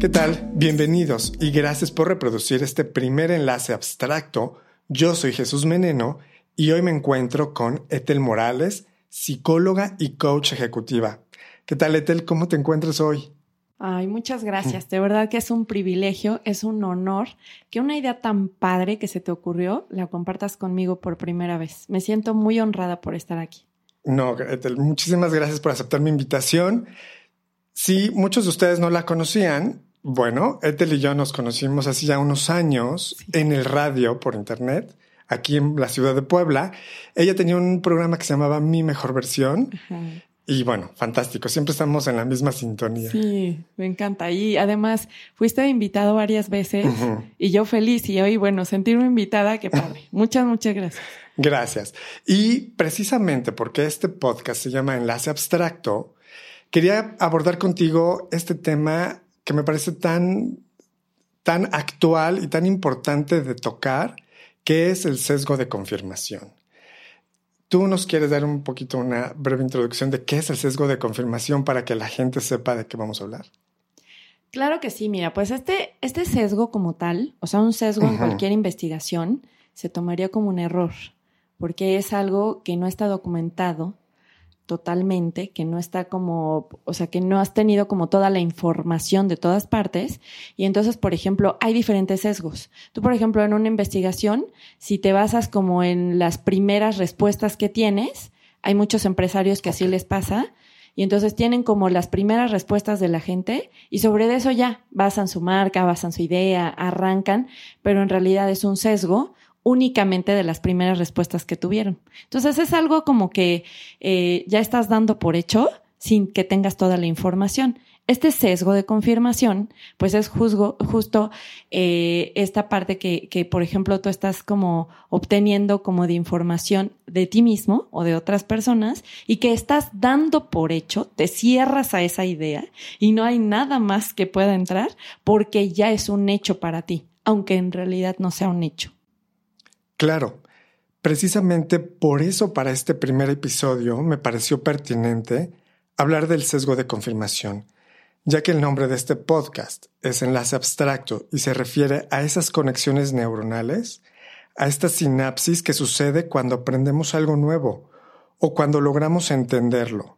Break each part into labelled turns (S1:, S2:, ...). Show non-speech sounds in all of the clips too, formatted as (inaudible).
S1: ¿Qué tal? Bienvenidos y gracias por reproducir este primer enlace abstracto. Yo soy Jesús Meneno y hoy me encuentro con Ethel Morales, psicóloga y coach ejecutiva. ¿Qué tal, Ethel? ¿Cómo te encuentras hoy?
S2: Ay, muchas gracias. De verdad que es un privilegio, es un honor que una idea tan padre que se te ocurrió la compartas conmigo por primera vez. Me siento muy honrada por estar aquí.
S1: No, Ethel, muchísimas gracias por aceptar mi invitación. Si muchos de ustedes no la conocían, bueno, Ethel y yo nos conocimos hace ya unos años en el radio por internet, aquí en la ciudad de Puebla. Ella tenía un programa que se llamaba Mi Mejor Versión. Y bueno, fantástico. Siempre estamos en la misma sintonía.
S2: Sí, me encanta. Y además, fuiste invitado varias veces y yo feliz. Y hoy, bueno, sentirme invitada, qué padre. (clears throat) muchas, muchas gracias.
S1: Gracias. Y precisamente porque este podcast se llama Enlace Abstracto, quería abordar contigo este tema que me parece tan, tan actual y tan importante de tocar, que es el sesgo de confirmación. ¿Tú nos quieres dar un poquito una breve introducción de qué es el sesgo de confirmación para que la gente sepa de qué vamos a hablar?
S2: Claro que sí, mira, pues este, este sesgo como tal, o sea, un sesgo en cualquier investigación, se tomaría como un error, porque es algo que no está documentado totalmente, que no está como, o sea, que no has tenido como toda la información de todas partes. Y entonces, por ejemplo, hay diferentes sesgos. Tú, por ejemplo, en una investigación, si te basas como en las primeras respuestas que tienes, hay muchos empresarios que así les pasa. Y entonces tienen como las primeras respuestas de la gente y sobre eso ya basan su marca, basan su idea, arrancan, pero en realidad es un sesgo únicamente de las primeras respuestas que tuvieron. Entonces es algo como que eh, ya estás dando por hecho sin que tengas toda la información. Este sesgo de confirmación, pues es justo eh, esta parte que, que, por ejemplo, tú estás como obteniendo como de información de ti mismo o de otras personas y que estás dando por hecho, te cierras a esa idea y no hay nada más que pueda entrar porque ya es un hecho para ti, aunque en realidad no sea un hecho.
S1: Claro, precisamente por eso para este primer episodio me pareció pertinente hablar del sesgo de confirmación, ya que el nombre de este podcast es enlace abstracto y se refiere a esas conexiones neuronales, a esta sinapsis que sucede cuando aprendemos algo nuevo o cuando logramos entenderlo.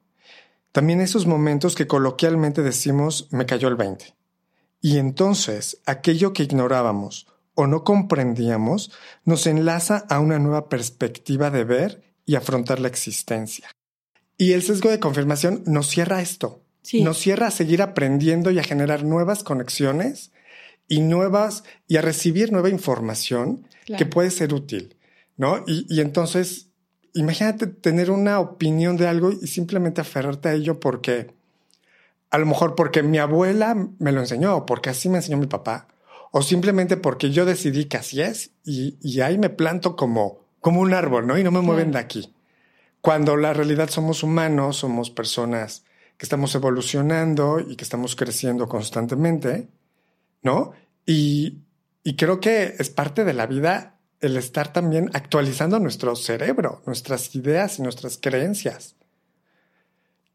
S1: También esos momentos que coloquialmente decimos me cayó el 20. Y entonces aquello que ignorábamos o no comprendíamos nos enlaza a una nueva perspectiva de ver y afrontar la existencia. Y el sesgo de confirmación nos cierra esto. Nos cierra a seguir aprendiendo y a generar nuevas conexiones y nuevas y a recibir nueva información que puede ser útil, ¿no? Y, y entonces, imagínate tener una opinión de algo y simplemente aferrarte a ello porque, a lo mejor porque mi abuela me lo enseñó, porque así me enseñó mi papá, o simplemente porque yo decidí que así es y, ahí me planto como, como un árbol, ¿no? Y no me mueven de aquí. Cuando la realidad somos humanos, somos personas que estamos evolucionando y que estamos creciendo constantemente, ¿no? Y, y creo que es parte de la vida el estar también actualizando nuestro cerebro, nuestras ideas y nuestras creencias.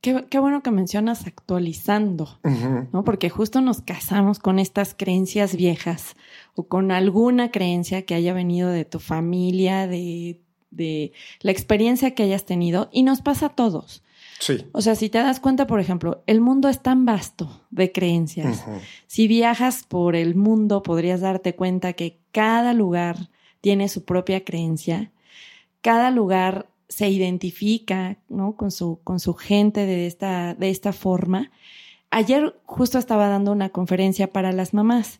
S2: Qué, bueno que mencionas actualizando, ¿no? Porque justo nos casamos con estas creencias viejas o con alguna creencia que haya venido de tu familia, de, de la experiencia que hayas tenido y nos pasa a todos.
S1: Sí.
S2: O sea, si te das cuenta, por ejemplo, el mundo es tan vasto de creencias. Si viajas por el mundo, podrías darte cuenta que cada lugar tiene su propia creencia. Cada lugar se identifica ¿no? con, su, con su gente de esta, de esta forma. Ayer justo estaba dando una conferencia para las mamás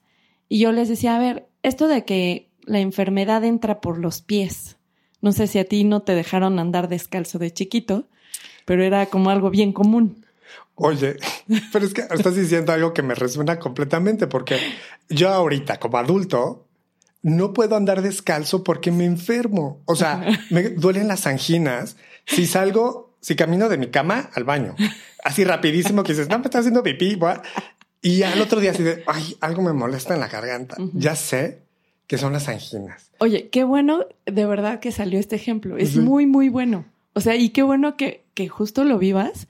S2: y yo les decía, a ver, esto de que la enfermedad entra por los pies, no sé si a ti no te dejaron andar descalzo de chiquito, pero era como algo bien común.
S1: Oye, pero es que estás diciendo algo que me resuena completamente porque yo ahorita como adulto no puedo andar descalzo porque me enfermo. O sea, me duelen las anginas. Si salgo, si camino de mi cama al baño, así rapidísimo que dices, no, me está haciendo pipí. Y al otro día así de, ay, algo me molesta en la garganta. Ya sé que son las anginas.
S2: Oye, qué bueno de verdad que salió este ejemplo. Es muy, muy bueno. O sea, y qué bueno que, que justo lo vivas,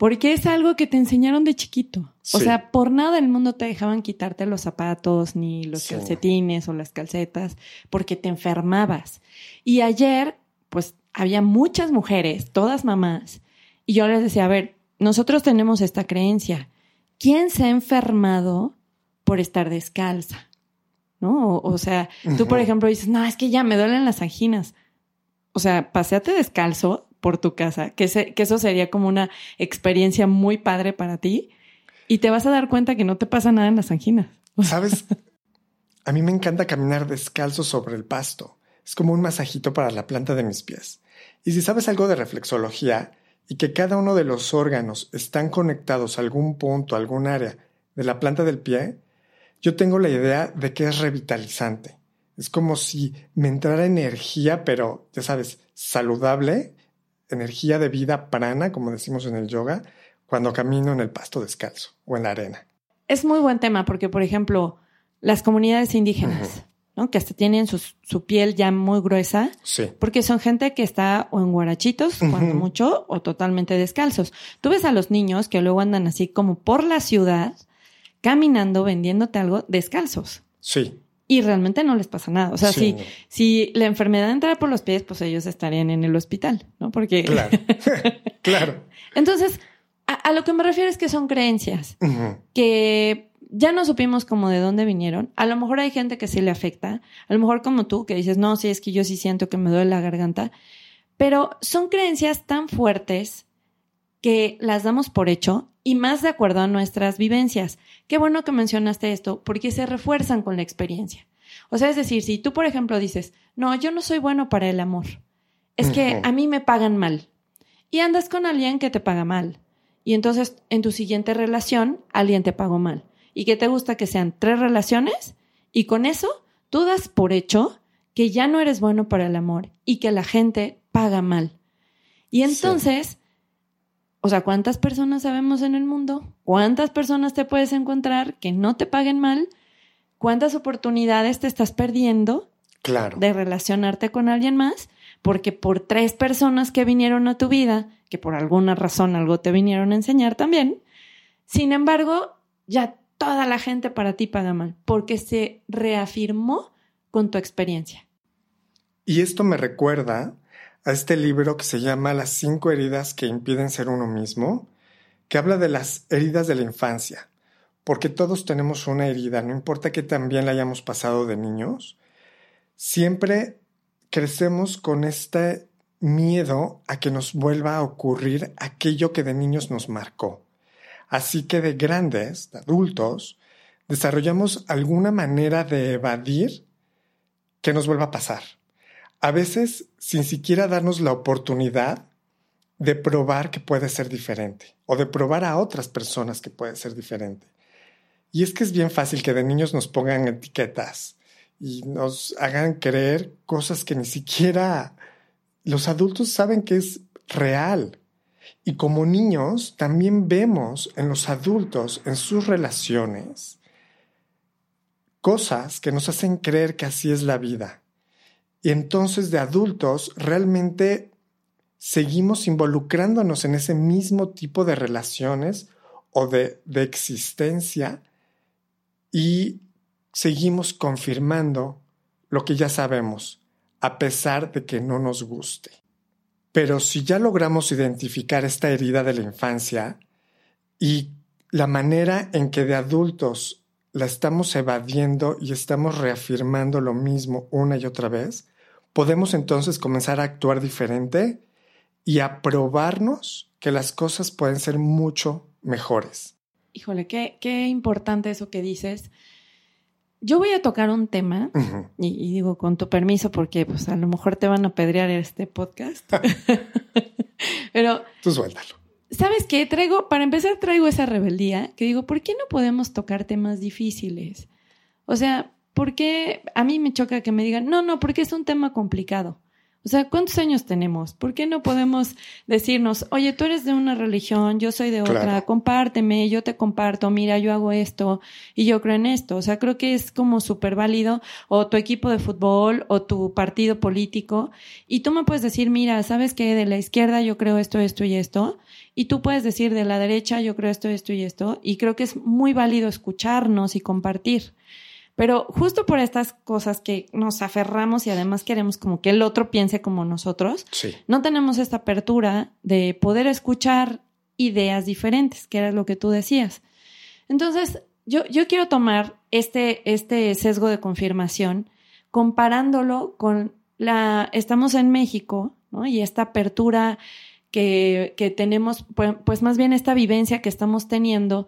S2: Porque es algo que te enseñaron de chiquito. O sea, por nada del mundo te dejaban quitarte los zapatos, ni los calcetines o las calcetas, porque te enfermabas. Y ayer, pues, había muchas mujeres, todas mamás, y yo les decía, a ver, nosotros tenemos esta creencia. ¿Quién se ha enfermado por estar descalza? ¿No? O, sea, tú, por ejemplo, dices, no, es que ya me duelen las anginas. O sea, paseate descalzo por tu casa, que, que eso sería como una experiencia muy padre para ti y te vas a dar cuenta que no te pasa nada en las anginas. (laughs)
S1: ¿Sabes? A mí me encanta caminar descalzo sobre el pasto. Es como un masajito para la planta de mis pies. Y si sabes algo de reflexología y que cada uno de los órganos están conectados a algún punto, a algún área de la planta del pie, yo tengo la idea de que es revitalizante. Es como si me entrara energía, pero ya sabes, saludable, energía de vida prana, como decimos en el yoga, cuando camino en el pasto descalzo o en la arena.
S2: Es muy buen tema porque, por ejemplo, las comunidades indígenas, ¿no? que hasta tienen su, piel ya muy gruesa,
S1: sí.
S2: porque son gente que está o en guarachitos, cuando mucho, o totalmente descalzos. Tú ves a los niños que luego andan así como por la ciudad, caminando, vendiéndote algo descalzos.
S1: Sí
S2: y realmente no les pasa nada. O sea, si, si la enfermedad entrara por los pies, pues ellos estarían en el hospital, ¿no? Porque...
S1: Claro, (laughs) claro.
S2: Entonces, a, lo que me refiero es que son creencias que ya no supimos como de dónde vinieron. A lo mejor hay gente que sí le afecta. A lo mejor como tú, que dices, no, sí, es que yo sí siento que me duele la garganta. Pero son creencias tan fuertes que las damos por hecho y más de acuerdo a nuestras vivencias. Qué bueno que mencionaste esto porque se refuerzan con la experiencia. O sea, es decir, si tú, por ejemplo, dices, no, yo no soy bueno para el amor, es que a mí me pagan mal y andas con alguien que te paga mal y entonces en tu siguiente relación alguien te pagó mal y que te gusta que sean tres relaciones y con eso tú das por hecho que ya no eres bueno para el amor y que la gente paga mal. Y entonces o sea, ¿cuántas personas sabemos en el mundo? ¿Cuántas personas te puedes encontrar que no te paguen mal? ¿Cuántas oportunidades te estás perdiendo
S1: claro.
S2: de relacionarte con alguien más? Porque por tres personas que vinieron a tu vida, que por alguna razón algo te vinieron a enseñar también, sin embargo, ya toda la gente para ti paga mal, porque se reafirmó con tu experiencia.
S1: Y esto me recuerda a este libro que se llama Las cinco heridas que impiden ser uno mismo, que habla de las heridas de la infancia, porque todos tenemos una herida, no importa que también la hayamos pasado de niños, siempre crecemos con este miedo a que nos vuelva a ocurrir aquello que de niños nos marcó. Así que de grandes, de adultos, desarrollamos alguna manera de evadir que nos vuelva a pasar a veces sin siquiera darnos la oportunidad de probar que puede ser diferente o de probar a otras personas que puede ser diferente. Y es que es bien fácil que de niños nos pongan etiquetas y nos hagan creer cosas que ni siquiera los adultos saben que es real. Y como niños también vemos en los adultos, en sus relaciones, cosas que nos hacen creer que así es la vida y entonces de adultos realmente seguimos involucrándonos en ese mismo tipo de relaciones o de, de existencia y seguimos confirmando lo que ya sabemos, a pesar de que no nos guste. Pero si ya logramos identificar esta herida de la infancia y la manera en que de adultos la estamos evadiendo y estamos reafirmando lo mismo una y otra vez, podemos entonces comenzar a actuar diferente y a probarnos que las cosas pueden ser mucho mejores.
S2: Híjole, qué, qué importante eso que dices. Yo voy a tocar un tema, y, digo con tu permiso, porque pues a lo mejor te van a pedrear este podcast. (laughs) Pero.
S1: Tú suéltalo.
S2: ¿Sabes qué? Traigo, para empezar, traigo esa rebeldía que digo, ¿por qué no podemos tocar temas difíciles? O sea, ¿por qué a mí me choca que me digan, no, no, porque es un tema complicado? O sea, ¿cuántos años tenemos? ¿Por qué no podemos decirnos, oye, tú eres de una religión, yo soy de otra, compárteme, yo te comparto, mira, yo hago esto y yo creo en esto? O sea, creo que es como súper válido, o tu equipo de fútbol, o tu partido político, y tú me puedes decir, mira, ¿sabes qué? De la izquierda yo creo esto, esto y esto, y tú puedes decir de la derecha yo creo esto, esto y esto, y creo que es muy válido escucharnos y compartir. Pero justo por estas cosas que nos aferramos y además queremos como que el otro piense como nosotros, no tenemos esta apertura de poder escuchar ideas diferentes, que era lo que tú decías. Entonces, yo, yo quiero tomar este, este sesgo de confirmación comparándolo con la, estamos en México, ¿no? Y esta apertura que, que tenemos, pues, pues, más bien esta vivencia que estamos teniendo,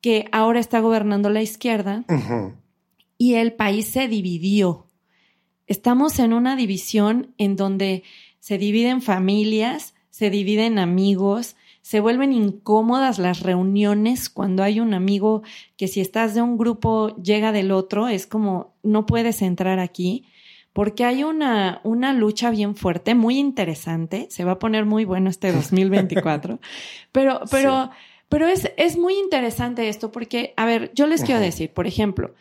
S2: que ahora está gobernando la izquierda y el país se dividió. Estamos en una división en donde se dividen familias, se dividen amigos, se vuelven incómodas las reuniones cuando hay un amigo que si estás de un grupo llega del otro, es como no puedes entrar aquí, porque hay una, una lucha bien fuerte, muy interesante, se va a poner muy bueno este (laughs) 2024, pero, pero, pero es, es muy interesante esto porque, a ver, yo les quiero decir, por ejemplo,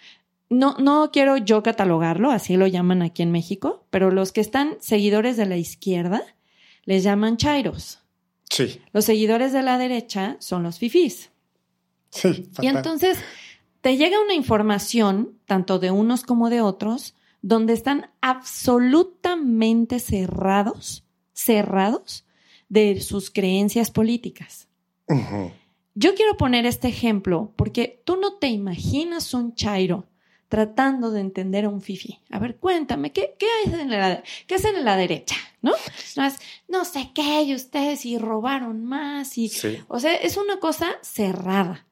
S2: no, no quiero yo catalogarlo, así lo llaman aquí en México, pero los que están seguidores de la izquierda les llaman chairos.
S1: Sí.
S2: Los seguidores de la derecha son los fifís.
S1: Sí.
S2: Y entonces te llega una información, tanto de unos como de otros, donde están absolutamente cerrados, cerrados de sus creencias políticas. Yo quiero poner este ejemplo porque tú no te imaginas un chairo tratando de entender a un fifi. A ver, cuéntame, ¿qué, qué, hacen, en la, qué hacen en la derecha? ¿No? No, es, no sé qué, y ustedes y robaron más. Y, O sea, es una cosa cerrada.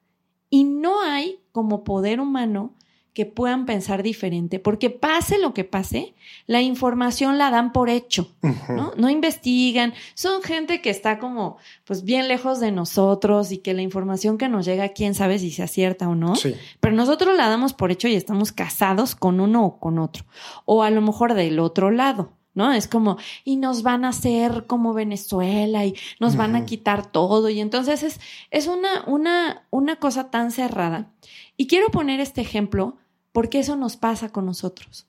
S2: Y no hay como poder humano que puedan pensar diferente, porque pase lo que pase, la información la dan por hecho, ¿no? No investigan, son gente que está como, pues bien lejos de nosotros y que la información que nos llega, quién sabe si se acierta o no, pero nosotros la damos por hecho y estamos casados con uno o con otro, o a lo mejor del otro lado. ¿no? Es como, y nos van a hacer como Venezuela y nos van a quitar todo. Y entonces es, es una, una, una cosa tan cerrada. Y quiero poner este ejemplo porque eso nos pasa con nosotros.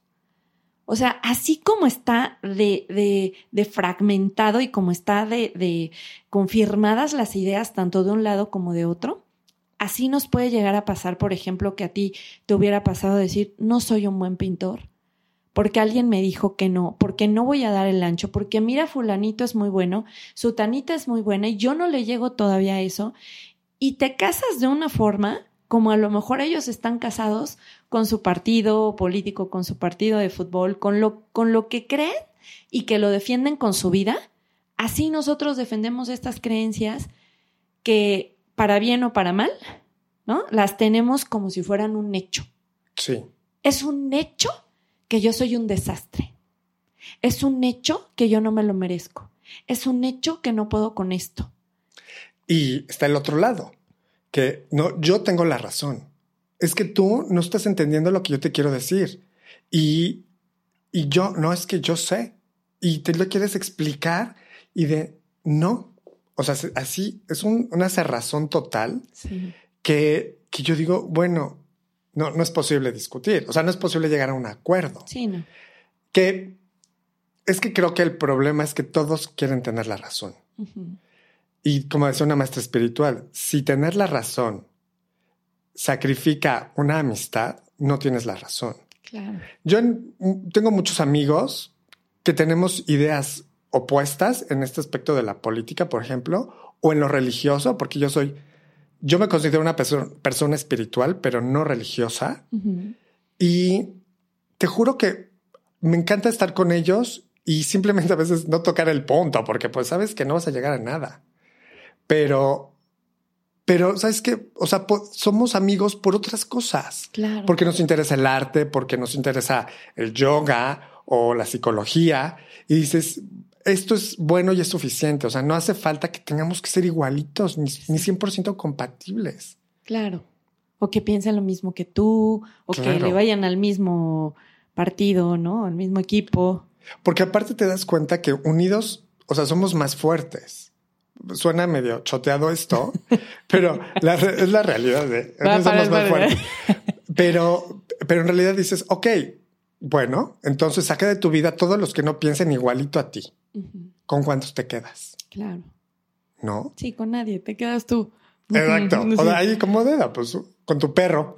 S2: O sea, así como está de, de, fragmentado y como está de, confirmadas las ideas tanto de un lado como de otro, así nos puede llegar a pasar, por ejemplo, que a ti te hubiera pasado decir, no soy un buen pintor, porque alguien me dijo que no, porque no voy a dar el ancho, porque mira, fulanito es muy bueno, su tanita es muy buena y yo no le llego todavía a eso, y te casas de una forma como a lo mejor ellos están casados con su partido político, con su partido de fútbol, con lo, con lo que creen y que lo defienden con su vida, así nosotros defendemos estas creencias que para bien o para mal, ¿no? Las tenemos como si fueran un hecho.
S1: Sí.
S2: Es un hecho que yo soy un desastre. Es un hecho que yo no me lo merezco. Es un hecho que no puedo con esto.
S1: Y está el otro lado que no, yo tengo la razón. Es que tú no estás entendiendo lo que yo te quiero decir. Y, y yo, no es que yo sé. Y te lo quieres explicar y de, no. O sea, así es una cerrazón total que, que yo digo, bueno, no, no es posible discutir. O sea, no es posible llegar a un acuerdo.
S2: Sí, no.
S1: Que es que creo que el problema es que todos quieren tener la razón. Y como decía una maestra espiritual, si tener la razón sacrifica una amistad, no tienes la razón.
S2: Claro.
S1: Yo tengo muchos amigos que tenemos ideas opuestas en este aspecto de la política, por ejemplo, o en lo religioso, porque yo soy, yo me considero una persona espiritual, pero no religiosa. Y te juro que me encanta estar con ellos y simplemente a veces no tocar el punto, porque pues sabes que no vas a llegar a nada. Pero, pero, ¿sabes qué? O sea, somos amigos por otras cosas.
S2: Claro.
S1: Porque nos interesa el arte, porque nos interesa el yoga o la psicología. Y dices, esto es bueno y es suficiente. O sea, no hace falta que tengamos que ser igualitos, ni, ni 100% compatibles.
S2: Claro. O que piensen lo mismo que tú, o que le vayan al mismo partido, ¿no? Al mismo equipo.
S1: Porque aparte te das cuenta que unidos, o sea, somos más fuertes. Suena medio choteado esto, (laughs) pero es la realidad de (laughs) somos más fuertes. Pero, pero en realidad dices, ok, bueno, entonces saca de tu vida todos los que no piensen igualito a ti. ¿Con cuántos te quedas?
S2: Claro.
S1: ¿No?
S2: Sí, con nadie, te quedas tú.
S1: Exacto. O sea, ahí como dedo, pues con tu perro,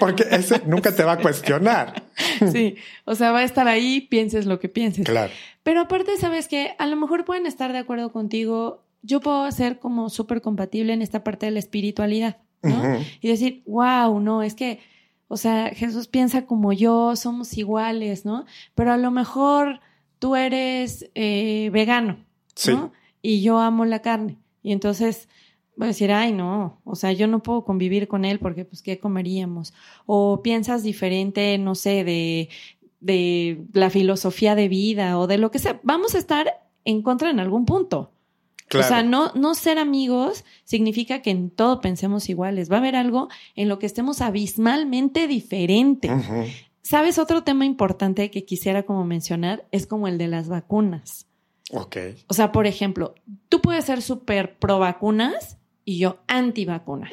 S1: porque ese nunca te va a cuestionar. (laughs)
S2: Sí, o sea, va a estar ahí, pienses lo que pienses.
S1: Claro.
S2: Pero aparte, sabes que a lo mejor pueden estar de acuerdo contigo. Yo puedo ser como súper compatible en esta parte de la espiritualidad, ¿no? Y decir, wow, no, es que, o sea, Jesús piensa como yo, somos iguales, ¿no? Pero a lo mejor tú eres eh, vegano, ¿no? Y yo amo la carne. Y entonces voy a decir, ay, no, o sea, yo no puedo convivir con él porque, pues, ¿qué comeríamos? O piensas diferente, no sé, de, de la filosofía de vida o de lo que sea. Vamos a estar en contra en algún punto. O sea, no, no ser amigos significa que en todo pensemos iguales. Va a haber algo en lo que estemos abismalmente diferente. ¿Sabes? Otro tema importante que quisiera como mencionar es como el de las vacunas.
S1: Ok.
S2: O sea, por ejemplo, tú puedes ser súper pro vacunas y yo anti vacunas.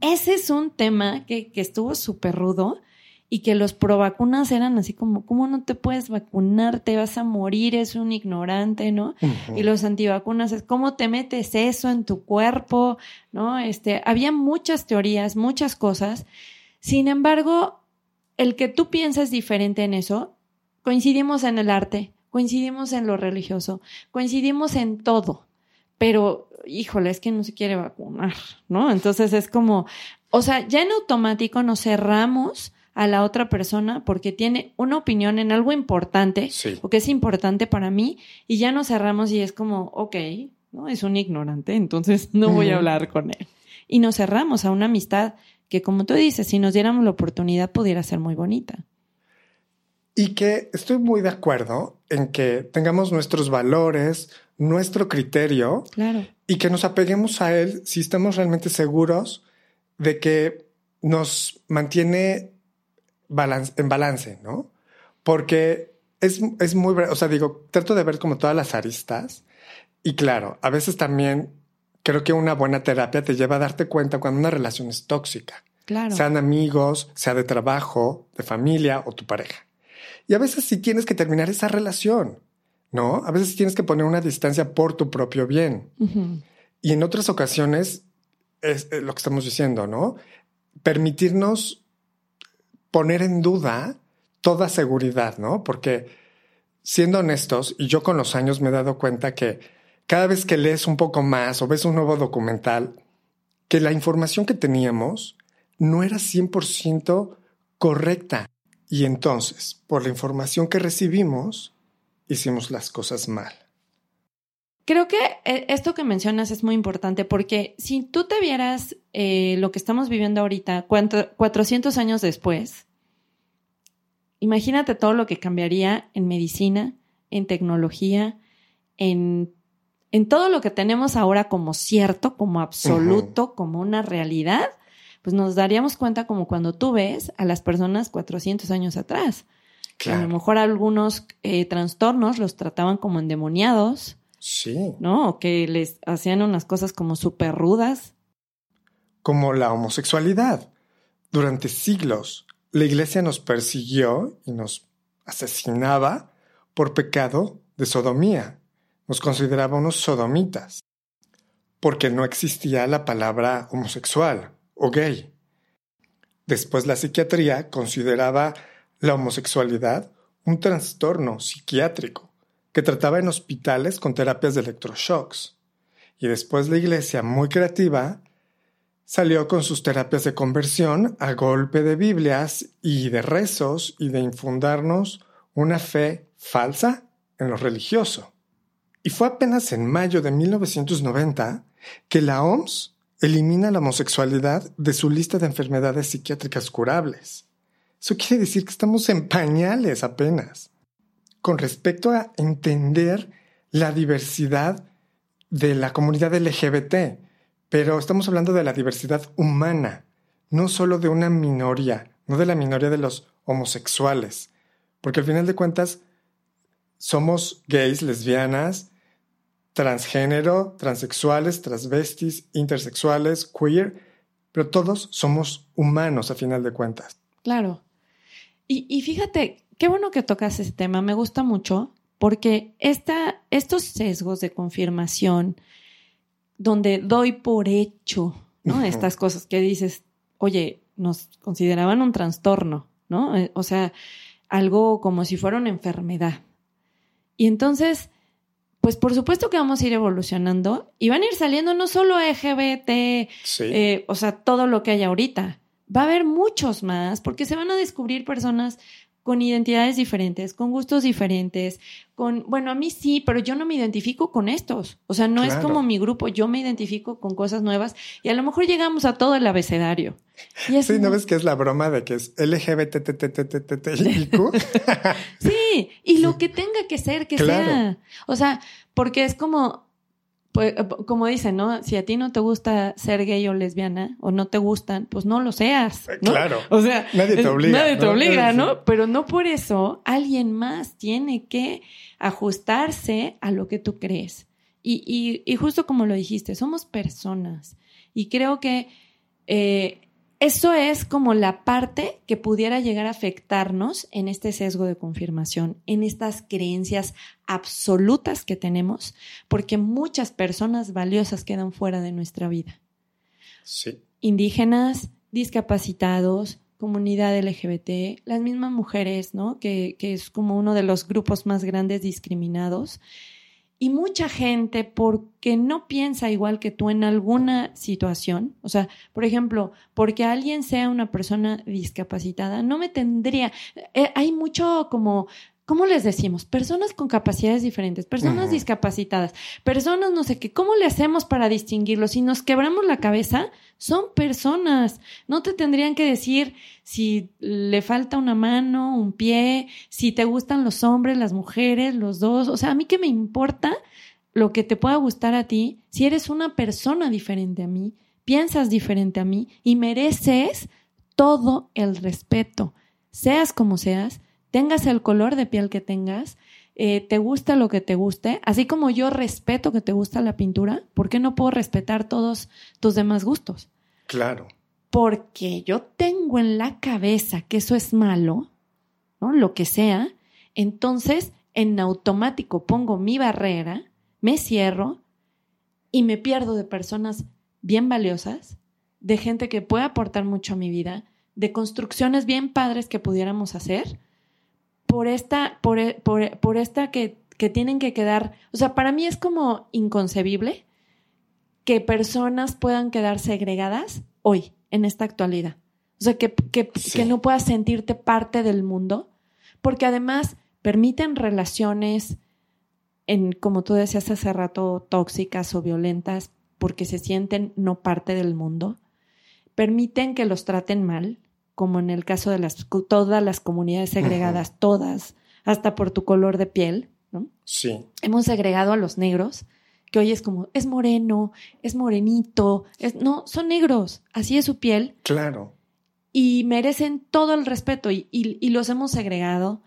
S2: Ese es un tema que, que estuvo súper rudo y que los pro vacunas eran así como, ¿cómo no te puedes vacunar? Te vas a morir, es un ignorante, ¿no? Y los antivacunas es, ¿cómo te metes eso en tu cuerpo? ¿No? Este, había muchas teorías, muchas cosas. Sin embargo, el que tú pienses diferente en eso, coincidimos en el arte, coincidimos en lo religioso, coincidimos en todo, pero híjole, es que no se quiere vacunar, ¿no? Entonces es como, o sea, ya en automático nos cerramos a la otra persona porque tiene una opinión en algo importante, o que es importante para mí, y ya nos cerramos y es como, ok, ¿no? Es un ignorante, entonces no voy a hablar con él. Y nos cerramos a una amistad que, como tú dices, si nos diéramos la oportunidad, pudiera ser muy bonita.
S1: Y que estoy muy de acuerdo en que tengamos nuestros valores, nuestro criterio
S2: claro.
S1: y que nos apeguemos a él si estamos realmente seguros de que nos mantiene en balance, ¿no? Porque es, es muy, o sea, digo, trato de ver como todas las aristas y claro, a veces también creo que una buena terapia te lleva a darte cuenta cuando una relación es tóxica.
S2: Claro.
S1: Sean amigos, sea de trabajo, de familia o tu pareja. Y a veces sí tienes que terminar esa relación, ¿no? A veces tienes que poner una distancia por tu propio bien. Y en otras ocasiones es lo que estamos diciendo, ¿no? Permitirnos poner en duda toda seguridad, ¿no? Porque siendo honestos, y yo con los años me he dado cuenta que cada vez que lees un poco más o ves un nuevo documental, que la información que teníamos no era 100% correcta. Y entonces, por la información que recibimos, hicimos las cosas mal.
S2: Creo que eh, esto que mencionas es muy importante porque si tú te vieras eh, lo que estamos viviendo ahorita, 400 años después, imagínate todo lo que cambiaría en medicina, en tecnología, en, en todo lo que tenemos ahora como cierto, como absoluto, como una realidad pues nos daríamos cuenta como cuando tú ves a las personas 400 años atrás. Que a lo mejor algunos eh, trastornos los trataban como endemoniados.
S1: Sí.
S2: ¿No? Que les hacían unas cosas como súper rudas.
S1: Como la homosexualidad. Durante siglos, la iglesia nos persiguió y nos asesinaba por pecado de sodomía. Nos consideraba unos sodomitas. Porque no existía la palabra homosexual o gay. Después la psiquiatría consideraba la homosexualidad un trastorno psiquiátrico que trataba en hospitales con terapias de electroshocks. Y después la iglesia, muy creativa, salió con sus terapias de conversión a golpe de Biblias y de rezos y de infundarnos una fe falsa en lo religioso. Y fue apenas en mayo de 1990 que la OMS elimina la homosexualidad de su lista de enfermedades psiquiátricas curables. Eso quiere decir que estamos en pañales apenas. Con respecto a entender la diversidad de la comunidad LGBT, pero estamos hablando de la diversidad humana, no solo de una minoría, no de la minoría de los homosexuales, porque al final de cuentas somos gays, lesbianas, transgénero, transexuales, transvestis, intersexuales, queer, pero todos somos humanos a final de cuentas.
S2: Claro. Y, fíjate, qué bueno que tocas ese tema, me gusta mucho, porque esta, estos sesgos de confirmación, donde doy por hecho, ¿no? Estas cosas que dices, oye, nos consideraban un trastorno, ¿no? Eh, o sea, algo como si fuera una enfermedad. Y entonces, pues por supuesto que vamos a ir evolucionando y van a ir saliendo no solo LGBT, eh, o sea, todo lo que hay ahorita. Va a haber muchos más porque se van a descubrir personas con identidades diferentes, con gustos diferentes, con, bueno, a mí sí, pero yo no me identifico con estos. O sea, no es como mi grupo, yo me identifico con cosas nuevas y a lo mejor llegamos a todo el abecedario.
S1: sí, ¿no ves que es la broma de que es LGBTTTTTTIQ?
S2: sí, y lo que tenga que ser, que sea. O sea, porque es como, pues, eh, como dicen, ¿no? Si a ti no te gusta ser gay o lesbiana o no te gustan, pues no lo seas. Eh,
S1: claro.
S2: O sea,
S1: nadie te obliga.
S2: Nadie te obliga, ¿no? Pero no por eso alguien más tiene que ajustarse a lo que tú crees. Y, y, justo como lo dijiste, somos personas. Y creo que eh, eso es como la parte que pudiera llegar a afectarnos en este sesgo de confirmación, en estas creencias absolutas que tenemos, porque muchas personas valiosas quedan fuera de nuestra vida.
S1: Sí.
S2: Indígenas, discapacitados, comunidad LGBT, las mismas mujeres, ¿no? Que, que es como uno de los grupos más grandes discriminados. Y mucha gente, porque no piensa igual que tú en alguna situación, o sea, por ejemplo, porque alguien sea una persona discapacitada, no me tendría, eh, hay mucho como ¿cómo les decimos? Personas con capacidades diferentes, personas discapacitadas, personas no sé qué, ¿cómo le hacemos para distinguirlos? Si nos quebramos la cabeza, son personas. No te tendrían que decir si le falta una mano, un pie, si te gustan los hombres, las mujeres, los dos. O sea, a mí qué me importa lo que te pueda gustar a ti si eres una persona diferente a mí, piensas diferente a mí y mereces todo el respeto, seas como seas tengas el color de piel que tengas, eh, te gusta lo que te guste, así como yo respeto que te gusta la pintura, ¿por qué no puedo respetar todos tus demás gustos?
S1: Claro.
S2: Porque yo tengo en la cabeza que eso es malo, ¿no? Lo que sea, entonces en automático pongo mi barrera, me cierro y me pierdo de personas bien valiosas, de gente que puede aportar mucho a mi vida, de construcciones bien padres que pudiéramos hacer por esta, por, por, por esta que, que tienen que quedar, o sea, para mí es como inconcebible que personas puedan quedar segregadas hoy, en esta actualidad. O sea, que, que, que, no puedas sentirte parte del mundo, porque además permiten relaciones, en, como tú decías hace rato, tóxicas o violentas, porque se sienten no parte del mundo, permiten que los traten mal, como en el caso de las, todas las comunidades segregadas, todas, hasta por tu color de piel, ¿no?
S1: Sí.
S2: Hemos segregado a los negros, que hoy es como, es moreno, es morenito, es, no, son negros, así es su piel.
S1: Claro.
S2: Y merecen todo el respeto y, y, los hemos segregado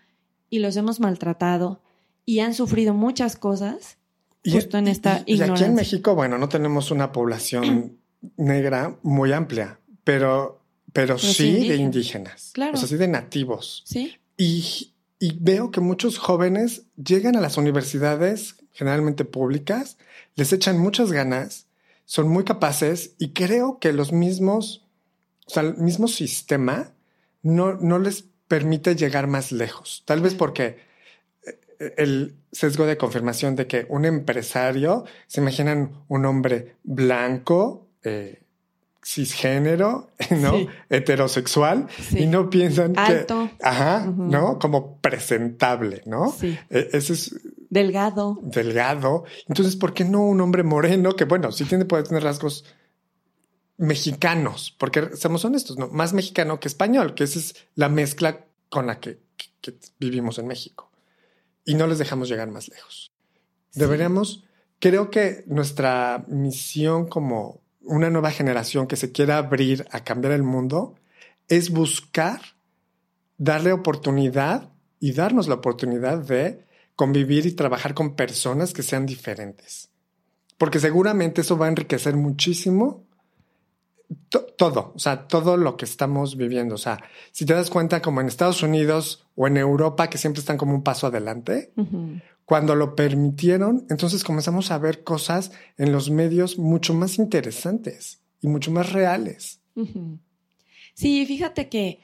S2: y los hemos maltratado y han sufrido muchas cosas justo en esta ignorancia. Y
S1: aquí en México, bueno, no tenemos una población negra muy amplia, pero pero, sí, de indígenas. Claro. O sea, sí de nativos.
S2: Sí.
S1: Y, y veo que muchos jóvenes llegan a las universidades, generalmente públicas, les echan muchas ganas, son muy capaces y creo que los mismos, o sea, el mismo sistema no, no les permite llegar más lejos. Tal vez porque eh, el sesgo de confirmación de que un empresario se imaginan un hombre blanco, eh, cisgénero, (laughs) ¿no? Heterosexual y no piensan
S2: Alto.
S1: que, ajá, ¿no? Como presentable, ¿no?
S2: Sí.
S1: E, ese es
S2: delgado.
S1: Delgado. Entonces, ¿por qué no un hombre moreno que, bueno, sí tiene, puede tener rasgos mexicanos? Porque seamos honestos, ¿no? Más mexicano que español, que esa es la mezcla con la que, vivimos en México. Y no les dejamos llegar más lejos. Deberíamos, creo que nuestra misión como una nueva generación que se quiera abrir a cambiar el mundo es buscar darle oportunidad y darnos la oportunidad de convivir y trabajar con personas que sean diferentes. Porque seguramente eso va a enriquecer muchísimo todo, o sea, todo lo que estamos viviendo. O sea, si te das cuenta, como en Estados Unidos o en Europa, que siempre están como un paso adelante, cuando lo permitieron, entonces comenzamos a ver cosas en los medios mucho más interesantes y mucho más reales.
S2: Sí, fíjate que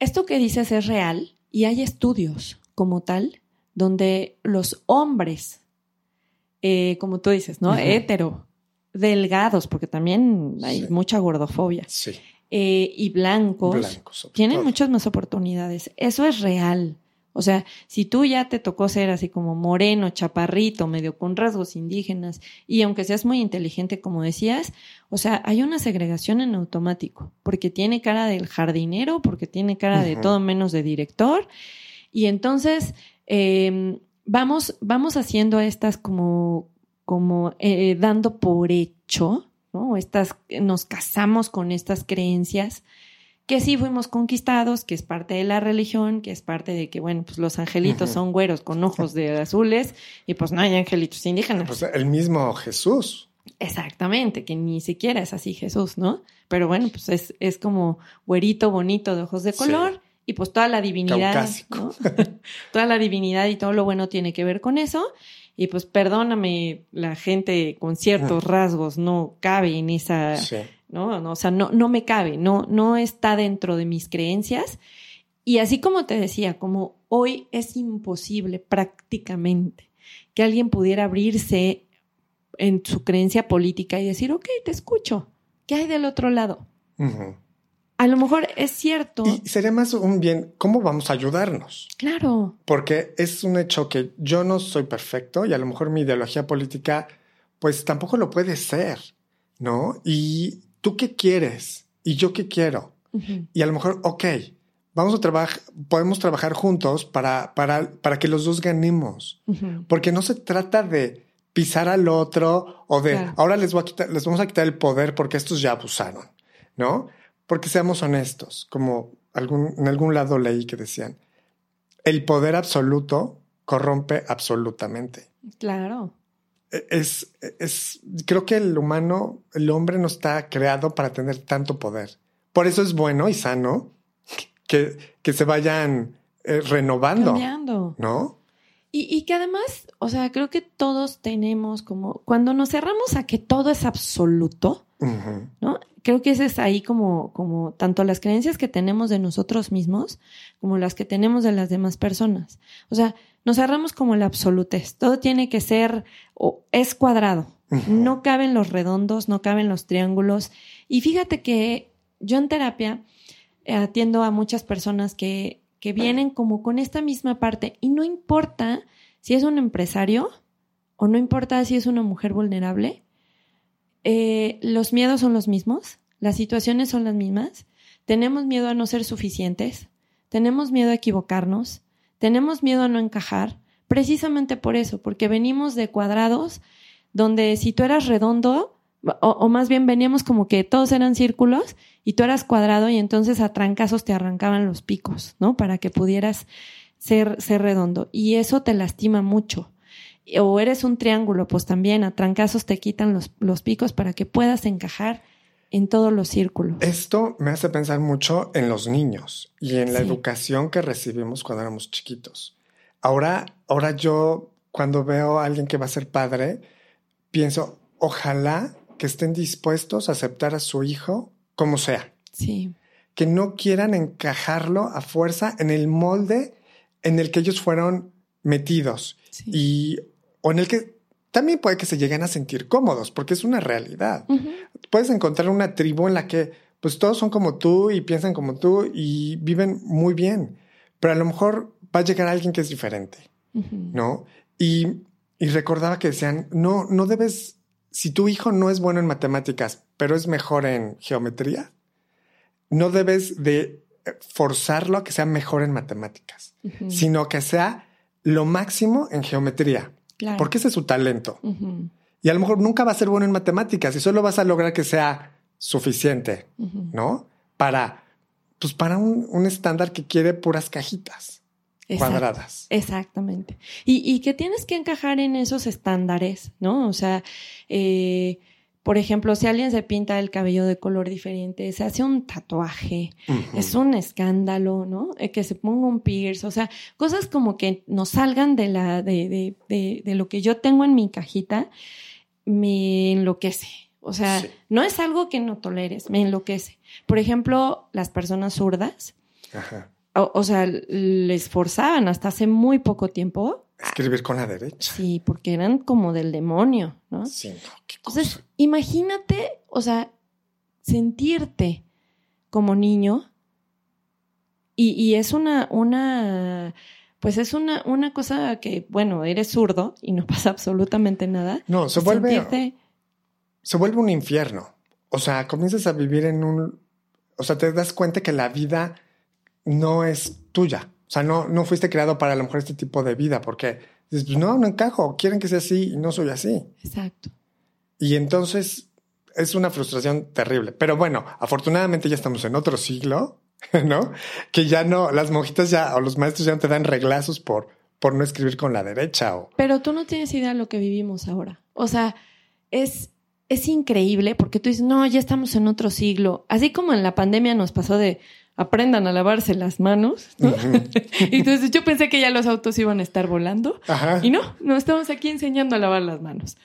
S2: esto que dices es real y hay estudios como tal donde los hombres, eh, como tú dices, ¿no? Hétero, delgados, porque también hay mucha gordofobia.
S1: Sí.
S2: Eh, y blancos, tienen muchas más oportunidades. Eso es real. O sea, si tú ya te tocó ser así como moreno, chaparrito, medio con rasgos indígenas, y aunque seas muy inteligente, como decías, o sea, hay una segregación en automático, porque tiene cara del jardinero, porque tiene cara de todo menos de director, y entonces em, vamos, vamos haciendo estas como, como eh, dando por hecho, ¿no? Estas, nos casamos con estas creencias que sí fuimos conquistados, que es parte de la religión, que es parte de que, bueno, pues los angelitos son güeros con ojos de azules y pues no hay angelitos indígenas.
S1: Pues el mismo Jesús.
S2: Exactamente, que ni siquiera es así Jesús, ¿no? Pero bueno, pues es, es como güerito bonito de ojos de color y pues toda la divinidad, ¿no? (laughs) toda la divinidad y todo lo bueno tiene que ver con eso. Y pues perdóname, la gente con ciertos rasgos no cabe en esa ¿no? O sea, no, no me cabe, no, no está dentro de mis creencias. Y así como te decía, como hoy es imposible prácticamente que alguien pudiera abrirse en su creencia política y decir, ok, te escucho, ¿qué hay del otro lado? A lo mejor es cierto.
S1: Y sería más un bien, ¿cómo vamos a ayudarnos?
S2: Claro.
S1: Porque es un hecho que yo no soy perfecto y a lo mejor mi ideología política, pues tampoco lo puede ser, ¿no? Y ¿tú qué quieres? ¿Y yo qué quiero? Y a lo mejor, ok, vamos a trabajar, podemos trabajar juntos para, para, para que los dos ganemos. Porque no se trata de pisar al otro o de ahora les, voy a quitar, les vamos a quitar el poder porque estos ya abusaron, ¿no? Porque seamos honestos, como algún, en algún lado leí que decían, el poder absoluto corrompe absolutamente.
S2: Claro
S1: es, es, creo que el humano, el hombre no está creado para tener tanto poder. Por eso es bueno y sano que, que se vayan eh, renovando.
S2: Cambiando.
S1: ¿No?
S2: Y, y, que además, o sea, creo que todos tenemos como, cuando nos cerramos a que todo es absoluto, ¿no? Creo que ese es ahí como, como tanto las creencias que tenemos de nosotros mismos como las que tenemos de las demás personas. O sea, nos cerramos como la absolutez. Todo tiene que ser, o es cuadrado. No caben los redondos, no caben los triángulos. Y fíjate que yo en terapia eh, atiendo a muchas personas que, que vienen como con esta misma parte y no importa si es un empresario o no importa si es una mujer vulnerable, eh, los miedos son los mismos, las situaciones son las mismas, tenemos miedo a no ser suficientes, tenemos miedo a equivocarnos, tenemos miedo a no encajar, precisamente por eso, porque venimos de cuadrados donde si tú eras redondo, o, más bien veníamos como que todos eran círculos y tú eras cuadrado y entonces a trancazos te arrancaban los picos, ¿no? Para que pudieras ser, ser redondo. Y eso te lastima mucho. O eres un triángulo, pues también a trancazos te quitan los, los picos para que puedas encajar en todos los círculos.
S1: Esto me hace pensar mucho en los niños y en la educación que recibimos cuando éramos chiquitos. Ahora, ahora yo cuando veo a alguien que va a ser padre, pienso, ojalá que estén dispuestos a aceptar a su hijo como sea.
S2: Sí.
S1: Que no quieran encajarlo a fuerza en el molde en el que ellos fueron metidos y o en el que también puede que se lleguen a sentir cómodos, porque es una realidad. Puedes encontrar una tribu en la que pues todos son como tú y piensan como tú y viven muy bien, pero a lo mejor va a llegar alguien que es diferente, ¿no? Y, y recordaba que decían, no, no debes, si tu hijo no es bueno en matemáticas, pero es mejor en geometría, no debes de forzarlo a que sea mejor en matemáticas, sino que sea lo máximo en geometría porque ese es su talento. Y a lo mejor nunca va a ser bueno en matemáticas y solo vas a lograr que sea suficiente, ¿no? Para, pues para un, estándar que quiere puras cajitas. cuadradas.
S2: Exactamente. Y, y, que tienes que encajar en esos estándares, ¿no? O sea, eh, por ejemplo, si alguien se pinta el cabello de color diferente, se hace un tatuaje, es un escándalo, ¿no? Eh, que se ponga un pierce, o sea, cosas como que nos salgan de la, de, de, de, de lo que yo tengo en mi cajita, me enloquece. O sea, no es algo que no toleres, me enloquece. Por ejemplo, las personas zurdas, Ajá. O, sea, les forzaban hasta hace muy poco tiempo.
S1: Escribir con la derecha.
S2: Sí, porque eran como del demonio, ¿no?
S1: Sí, no, qué
S2: cosa. Entonces, imagínate, o sea, sentirte como niño y, y es una, una, pues es una, una cosa que, bueno, eres zurdo y no (laughs) pasa absolutamente nada.
S1: No, se vuelve, se vuelve un infierno. O sea, comienzas a vivir en un, o sea, te das cuenta que la vida no es tuya. O sea, no, no fuiste creado para a lo mejor este tipo de vida, porque dices, pues no, no encajo, quieren que sea así y no soy así.
S2: Exacto.
S1: Y entonces es una frustración terrible. Pero bueno, afortunadamente ya estamos en otro siglo, (laughs) ¿no? Que ya no, las monjitas ya, o los maestros ya no te dan reglazos por, por no escribir con la derecha. O...
S2: Pero tú no tienes idea de lo que vivimos ahora. O sea, es, es increíble porque tú dices, no, ya estamos en otro siglo. Así como en la pandemia nos pasó de, aprendan a lavarse las manos. (laughs) y entonces yo pensé que ya los autos iban a estar volando. Y no, no estamos aquí enseñando a lavar las manos.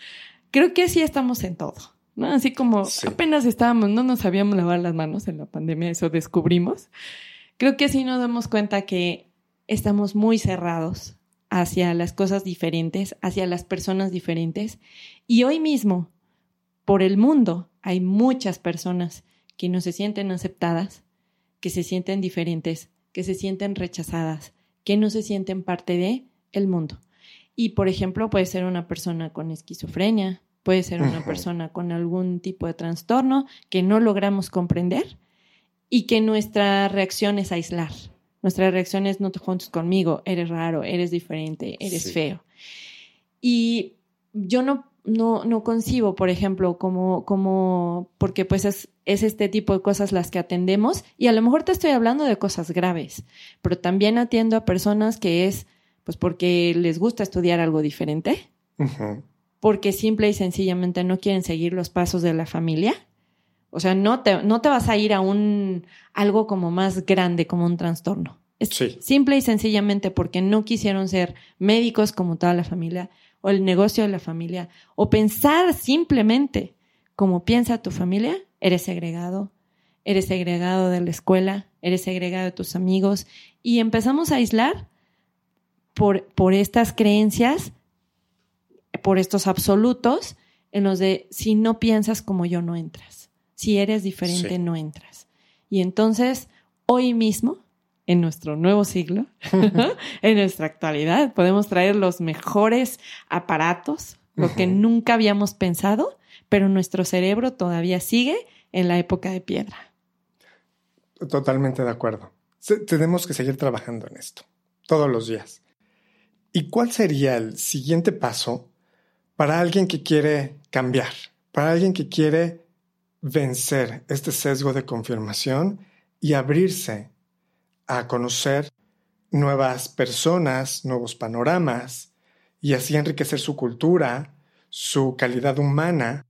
S2: Creo que sí estamos en todo. ¿no? Así como apenas estábamos, no nos sabíamos lavar las manos en la pandemia, eso descubrimos. Creo que sí nos damos cuenta que estamos muy cerrados hacia las cosas diferentes, hacia las personas diferentes. Y hoy mismo, por el mundo, hay muchas personas que no se sienten aceptadas, que se sienten diferentes, que se sienten rechazadas, que no se sienten parte de el mundo. Y por ejemplo, puede ser una persona con esquizofrenia, puede ser una persona con algún tipo de trastorno que no logramos comprender y que nuestra reacción es aislar. Nuestra reacción es no te juntes conmigo, eres raro, eres diferente, eres feo. Y yo no no, no concibo, por ejemplo, como, como, porque pues es, es este tipo de cosas las que atendemos y a lo mejor te estoy hablando de cosas graves, pero también atiendo a personas que es, pues porque les gusta estudiar algo diferente, porque simple y sencillamente no quieren seguir los pasos de la familia. O sea, no te, no te vas a ir a un, algo como más grande, como un trastorno. Es simple y sencillamente porque no quisieron ser médicos como toda la familia, o el negocio de la familia, o pensar simplemente como piensa tu familia, eres segregado, eres segregado de la escuela, eres segregado de tus amigos, y empezamos a aislar por, por estas creencias, por estos absolutos, en los de si no piensas como yo no entras, si eres diferente no entras. Y entonces, hoy mismo, en nuestro nuevo siglo, (laughs) en nuestra actualidad. Podemos traer los mejores aparatos, lo que nunca habíamos pensado, pero nuestro cerebro todavía sigue en la época de piedra.
S1: Totalmente de acuerdo. Tenemos que seguir trabajando en esto, todos los días. ¿Y cuál sería el siguiente paso para alguien que quiere cambiar, para alguien que quiere vencer este sesgo de confirmación y abrirse a conocer nuevas personas, nuevos panoramas, y así enriquecer su cultura, su calidad humana,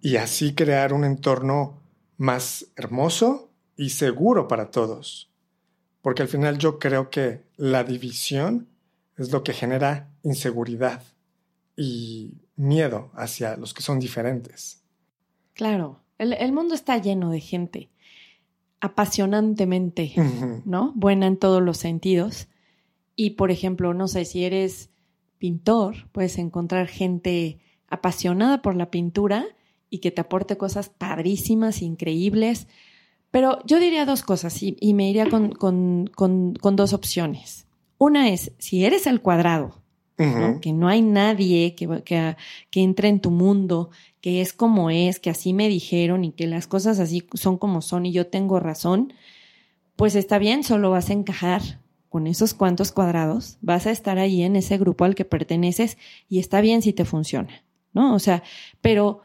S1: y así crear un entorno más hermoso y seguro para todos. Porque al final yo creo que la división es lo que genera inseguridad y miedo hacia los que son diferentes.
S2: Claro, el, mundo está lleno de gente apasionantemente, ¿no? Buena en todos los sentidos. Y, por ejemplo, no sé, si eres pintor, puedes encontrar gente apasionada por la pintura y que te aporte cosas padrísimas, increíbles. Pero yo diría dos cosas y, me iría con, con, dos opciones. Una es, si eres el cuadrado, que no hay nadie que, que, que, entre en tu mundo, que es como es, que así me dijeron y que las cosas así son como son y yo tengo razón, pues está bien, solo vas a encajar con esos cuantos cuadrados, vas a estar ahí en ese grupo al que perteneces y está bien si te funciona, ¿no? O sea, pero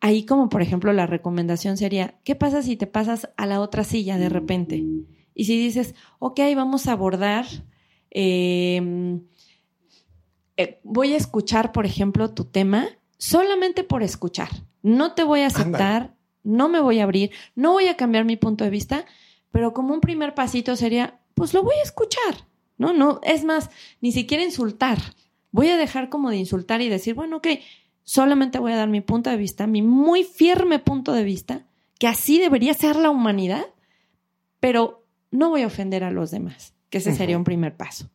S2: ahí como por ejemplo la recomendación sería, ¿qué pasa si te pasas a la otra silla de repente? Y si dices, ok, vamos a abordar Em, eh, voy a escuchar, por ejemplo, tu tema solamente por escuchar. No te voy a aceptar, no me voy a abrir, no voy a cambiar mi punto de vista, pero como un primer pasito sería, pues lo voy a escuchar, ¿no? No, es más, ni siquiera insultar. Voy a dejar como de insultar y decir, bueno, ok, solamente voy a dar mi punto de vista, mi muy firme punto de vista, que así debería ser la humanidad, pero no voy a ofender a los demás, que ese sería un primer paso.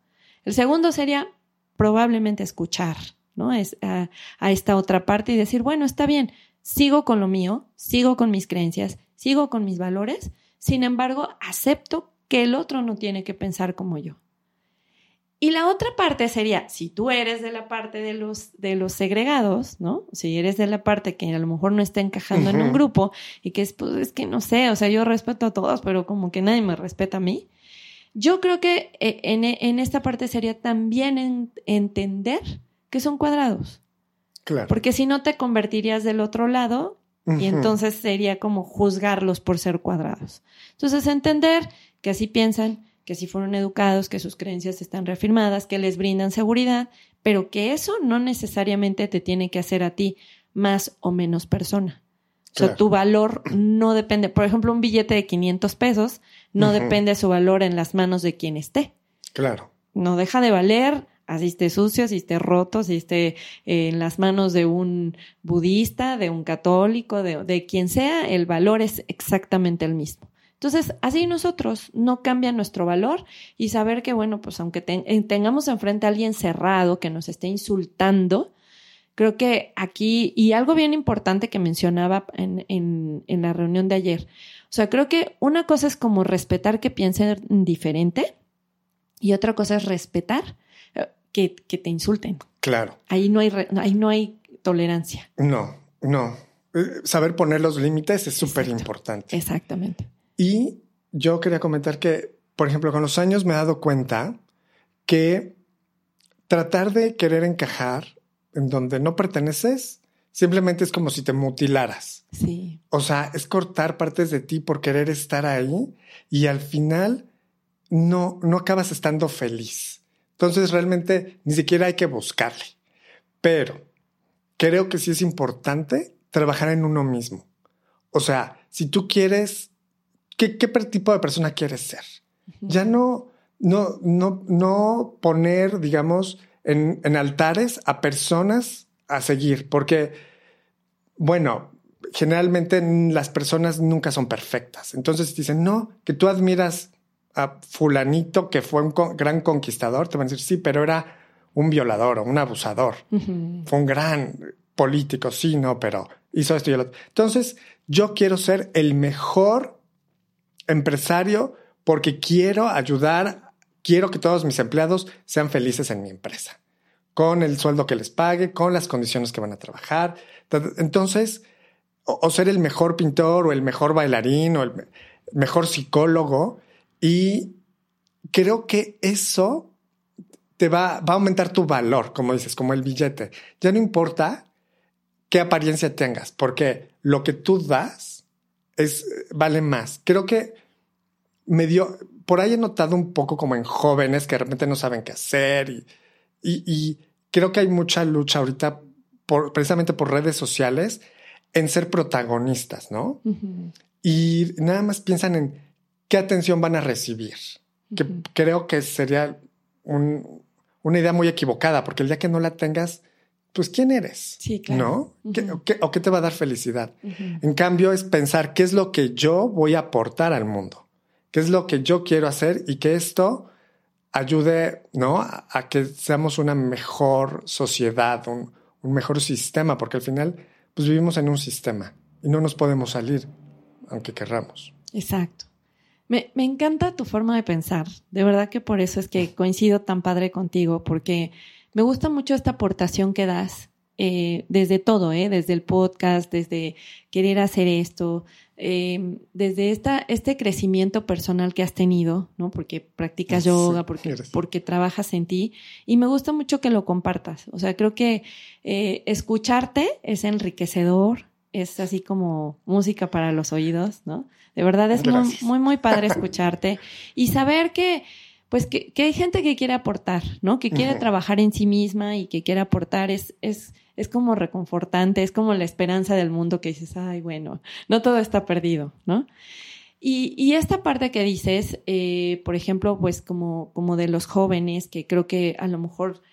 S2: El segundo sería probablemente escuchar, ¿no? Es a, a esta otra parte y decir, bueno, está bien, sigo con lo mío, sigo con mis creencias, sigo con mis valores, sin embargo, acepto que el otro no tiene que pensar como yo. Y la otra parte sería, si tú eres de la parte de los, de los segregados, ¿no? Si eres de la parte que a lo mejor no está encajando en un grupo y que es, pues es que no sé, o sea, yo respeto a todos, pero como que nadie me respeta a mí. Yo creo que eh, en, en esta parte sería también entender que son cuadrados.
S1: Claro.
S2: Porque si no te convertirías del otro lado y entonces sería como juzgarlos por ser cuadrados. Entonces entender que así piensan, que así fueron educados, que sus creencias están reafirmadas, que les brindan seguridad, pero que eso no necesariamente te tiene que hacer a ti más o menos persona. O sea, tu valor no depende, por ejemplo, un billete de 500 pesos no depende de su valor en las manos de quien esté.
S1: Claro.
S2: No deja de valer así esté sucio, así esté roto, así esté en las manos de un budista, de un católico, de, quien sea, el valor es exactamente el mismo. Entonces, así nosotros no cambia nuestro valor y saber que, bueno, pues aunque eh, tengamos enfrente a alguien cerrado que nos esté insultando, creo que aquí, y algo bien importante que mencionaba en, en, la reunión de ayer, o sea, creo que una cosa es como respetar que piense diferente y otra cosa es respetar eh, que, que te insulten.
S1: Claro.
S2: Ahí no hay, ahí no hay tolerancia.
S1: No, no. Eh, saber poner los límites es súper importante.
S2: Exactamente.
S1: Y yo quería comentar que, por ejemplo, con los años me he dado cuenta que tratar de querer encajar en donde no perteneces simplemente es como si te mutilaras.
S2: Sí.
S1: O sea, es cortar partes de ti por querer estar ahí y al final no, no acabas estando feliz. Entonces realmente ni siquiera hay que buscarle. Pero creo que sí es importante trabajar en uno mismo. O sea, si tú quieres ¿qué, qué tipo de persona quieres ser? Ya no, no, no, no poner, digamos, en, en altares a personas a seguir, porque, bueno, generalmente las personas nunca son perfectas. Entonces dicen, no, que tú admiras a fulanito que fue un gran conquistador, te van a decir, sí, pero era un violador o un abusador. Fue un gran político, sí, no, pero hizo esto y lo otro. Entonces, yo quiero ser el mejor empresario porque quiero ayudar, quiero que todos mis empleados sean felices en mi empresa, con el sueldo que les pague, con las condiciones que van a trabajar. Entonces, o, ser el mejor pintor o el mejor bailarín o el mejor psicólogo. Y creo que eso te va, va a aumentar tu valor, como dices, como el billete. Ya no importa qué apariencia tengas, porque lo que tú das es, vale más. Creo que me dio, por ahí he notado un poco como en jóvenes que de repente no saben qué hacer y, y, creo que hay mucha lucha ahorita por, precisamente por redes sociales en ser protagonistas, ¿no? Y nada más piensan en qué atención van a recibir, que creo que sería una idea muy equivocada, porque el día que no la tengas, pues quién eres,
S2: sí, claro.
S1: ¿no? o, qué, te va a dar felicidad? En cambio es pensar qué es lo que yo voy a aportar al mundo qué es lo que yo quiero hacer y que esto ayude, ¿no? A, que seamos una mejor sociedad, un, mejor sistema, porque al final, pues vivimos en un sistema y no nos podemos salir, aunque querramos.
S2: Exacto. Me, me, encanta tu forma de pensar. De verdad que por eso es que coincido tan padre contigo, porque me gusta mucho esta aportación que das eh, desde todo, ¿eh? desde el podcast, desde querer hacer esto, Em, desde esta, este crecimiento personal que has tenido, ¿no? Porque practicas yoga, porque, porque trabajas en ti, y me gusta mucho que lo compartas. O sea, creo que eh, escucharte es enriquecedor, es así como música para los oídos, ¿no? De verdad es muy, muy, muy padre (laughs) escucharte y saber que, pues que, hay gente que quiere aportar, ¿no? Que quiere trabajar en sí misma y que quiere aportar. Es, es, es como reconfortante, es como la esperanza del mundo que dices, ay, bueno, no todo está perdido, ¿no? Y, y esta parte que dices, eh, por ejemplo, pues como, como de los jóvenes, que creo que a lo mejor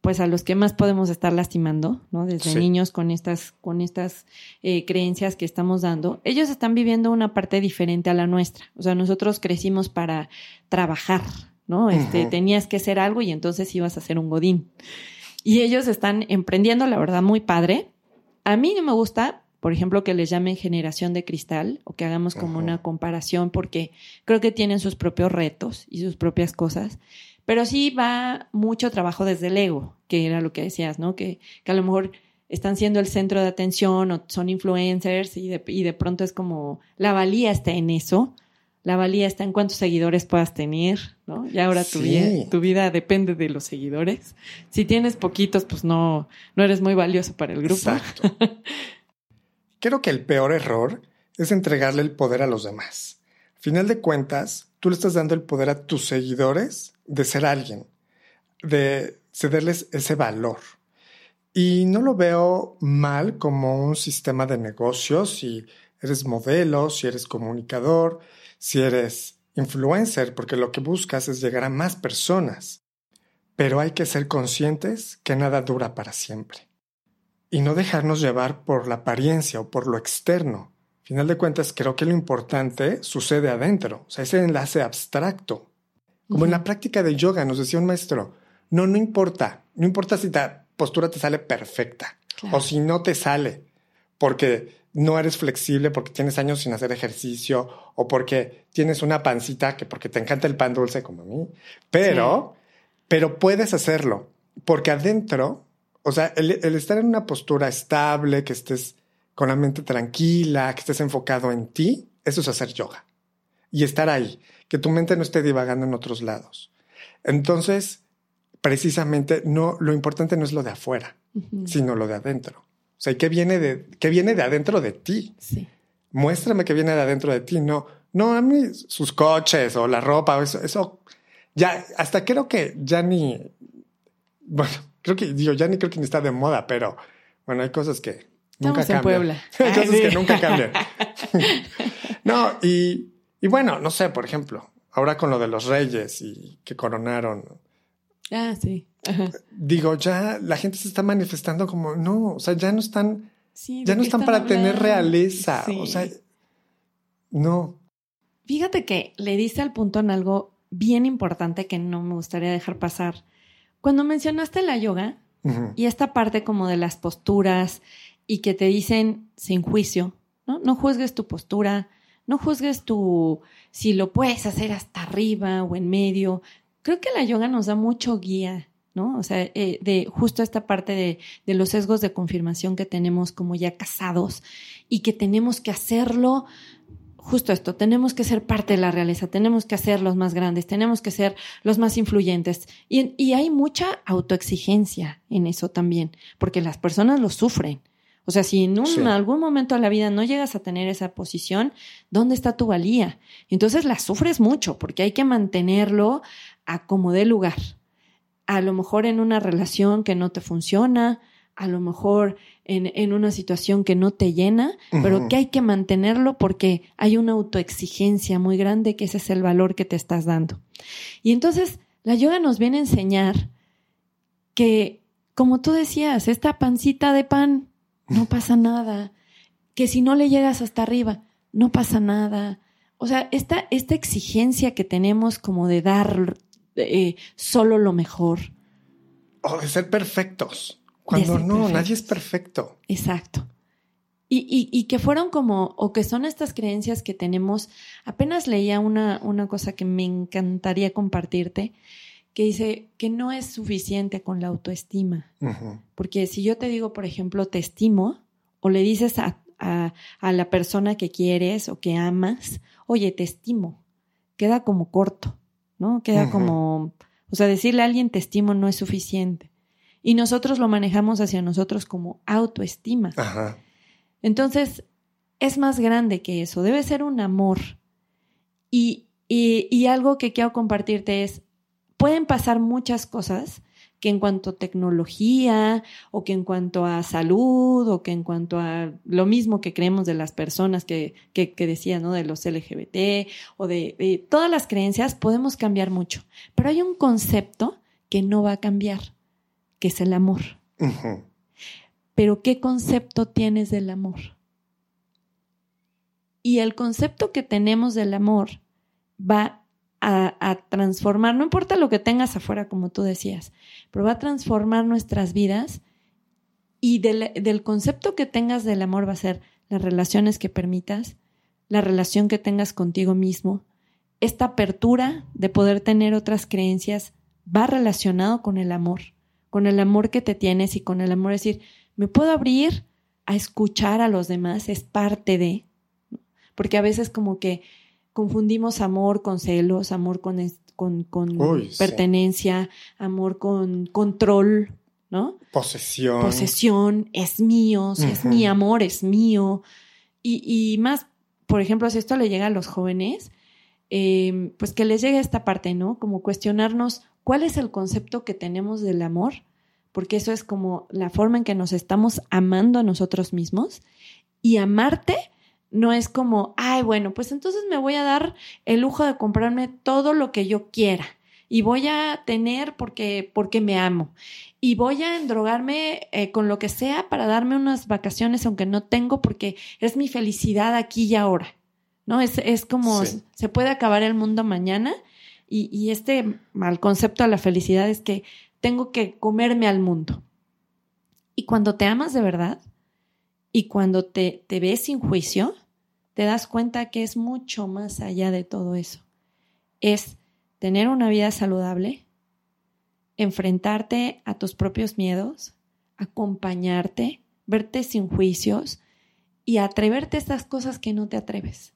S2: pues a los que más podemos estar lastimando, ¿no? Desde niños con estas, con estas eh, creencias que estamos dando, ellos están viviendo una parte diferente a la nuestra. O sea, nosotros crecimos para trabajar, ¿no? Este, tenías que hacer algo y entonces ibas a hacer un godín. Y ellos están emprendiendo, la verdad, muy padre. A mí no me gusta, por ejemplo, que les llamen generación de cristal o que hagamos como una comparación porque creo que tienen sus propios retos y sus propias cosas. Pero sí va mucho trabajo desde el ego, que era lo que decías, ¿no? Que, que a lo mejor están siendo el centro de atención o son influencers y de, y de pronto es como la valía está en eso la valía está en cuántos seguidores puedas tener, ¿no? Y ahora tu, vida, tu vida depende de los seguidores. Si tienes poquitos, pues no, no eres muy valioso para el grupo. Exacto. (laughs)
S1: Creo que el peor error es entregarle el poder a los demás. Final de cuentas, tú le estás dando el poder a tus seguidores de ser alguien, de cederles ese valor. Y no lo veo mal como un sistema de negocios si eres modelo, si eres comunicador, si eres influencer, porque lo que buscas es llegar a más personas. Pero hay que ser conscientes que nada dura para siempre. Y no dejarnos llevar por la apariencia o por lo externo. Final de cuentas, creo que lo importante sucede adentro, o sea, ese enlace abstracto. Como en la práctica de yoga nos decía un maestro, no, no importa, no importa si la postura te sale perfecta o si no te sale, porque no eres flexible porque tienes años sin hacer ejercicio o porque tienes una pancita que porque te encanta el pan dulce como a mí, pero, pero puedes hacerlo porque adentro, o sea, el, estar en una postura estable, que estés con la mente tranquila, que estés enfocado en ti, eso es hacer yoga y estar ahí, que tu mente no esté divagando en otros lados. Entonces, precisamente no, lo importante no es lo de afuera, sino lo de adentro. O sea, ¿qué viene de, qué viene de adentro de ti? Sí. Muéstrame qué viene de adentro de ti. No, no, a mí sus coches o la ropa o eso, eso ya, hasta creo que ya ni, bueno, creo que, digo, ya ni creo que ni está de moda, pero bueno, hay cosas que nunca cambian. Puebla. (laughs) hay cosas que nunca cambian. (laughs) (laughs) no, y, y bueno, no sé, por ejemplo, ahora con lo de los reyes y que coronaron.
S2: Ah, sí.
S1: Digo, ya la gente se está manifestando como, no, o sea, ya no están, ya no están, para tener realeza, o sea, no.
S2: Fíjate que le diste al punto en algo bien importante que no me gustaría dejar pasar. Cuando mencionaste la yoga y esta parte como de las posturas y que te dicen sin juicio, ¿no? No juzgues tu postura, no juzgues tu si lo puedes hacer hasta arriba o en medio. Creo que la yoga nos da mucho guía ¿no? O sea, eh, de justo esta parte de, de, los sesgos de confirmación que tenemos como ya casados y que tenemos que hacerlo, justo esto, tenemos que ser parte de la realeza, tenemos que ser los más grandes, tenemos que ser los más influyentes. Y, y hay mucha autoexigencia en eso también, porque las personas lo sufren. O sea, si en un, algún momento de la vida no llegas a tener esa posición, ¿dónde está tu valía? Entonces la sufres mucho porque hay que mantenerlo a como dé lugar a lo mejor en una relación que no te funciona, a lo mejor en, en una situación que no te llena, pero que hay que mantenerlo porque hay una autoexigencia muy grande que ese es el valor que te estás dando. Y entonces la yoga nos viene a enseñar que, como tú decías, esta pancita de pan, no pasa nada, que si no le llegas hasta arriba, no pasa nada. O sea, esta, esta exigencia que tenemos como de dar eh, solo lo mejor.
S1: O de ser perfectos. Cuando no, nadie es perfecto.
S2: Exacto. Y, y, que fueron como, o que son estas creencias que tenemos. Apenas leía una, una cosa que me encantaría compartirte, que dice que no es suficiente con la autoestima. Porque si yo te digo, por ejemplo, te estimo, o le dices a, a, a, la persona que quieres o que amas, oye, te estimo, queda como corto. ¿no? Queda como, o sea, decirle a alguien te estimo no es suficiente. Y nosotros lo manejamos hacia nosotros como autoestima. Entonces, es más grande que eso, debe ser un amor. Y, y, y algo que quiero compartirte es, pueden pasar muchas cosas que en cuanto a tecnología o que en cuanto a salud o que en cuanto a lo mismo que creemos de las personas que, que, decía, ¿no? De los LGBT o de, todas las creencias, podemos cambiar mucho. Pero hay un concepto que no va a cambiar, que es el amor. Pero ¿qué concepto tienes del amor? Y el concepto que tenemos del amor va a, transformar, no importa lo que tengas afuera, como tú decías, pero va a transformar nuestras vidas y del, concepto que tengas del amor va a ser las relaciones que permitas, la relación que tengas contigo mismo, esta apertura de poder tener otras creencias va relacionado con el amor, con el amor que te tienes y con el amor decir, me puedo abrir a escuchar a los demás, es parte de, porque a veces como que confundimos amor con celos, amor con, con, pertenencia, amor con control, ¿no?
S1: Posesión.
S2: Posesión, es mío, si es mi amor, es mío. Y, más, por ejemplo, si esto le llega a los jóvenes, em, pues que les llegue esta parte, ¿no? Como cuestionarnos cuál es el concepto que tenemos del amor, porque eso es como la forma en que nos estamos amando a nosotros mismos. Y amarte no es como, ay, bueno, pues entonces me voy a dar el lujo de comprarme todo lo que yo quiera y voy a tener porque, porque me amo y voy a endrogarme eh, con lo que sea para darme unas vacaciones aunque no tengo porque es mi felicidad aquí y ahora, ¿no? Es, es como se puede acabar el mundo mañana y, y este mal concepto de la felicidad es que tengo que comerme al mundo. Y cuando te amas de verdad, y cuando te, te ves sin juicio, te das cuenta que es mucho más allá de todo eso. Es tener una vida saludable, enfrentarte a tus propios miedos, acompañarte, verte sin juicios y atreverte a estas cosas que no te atreves.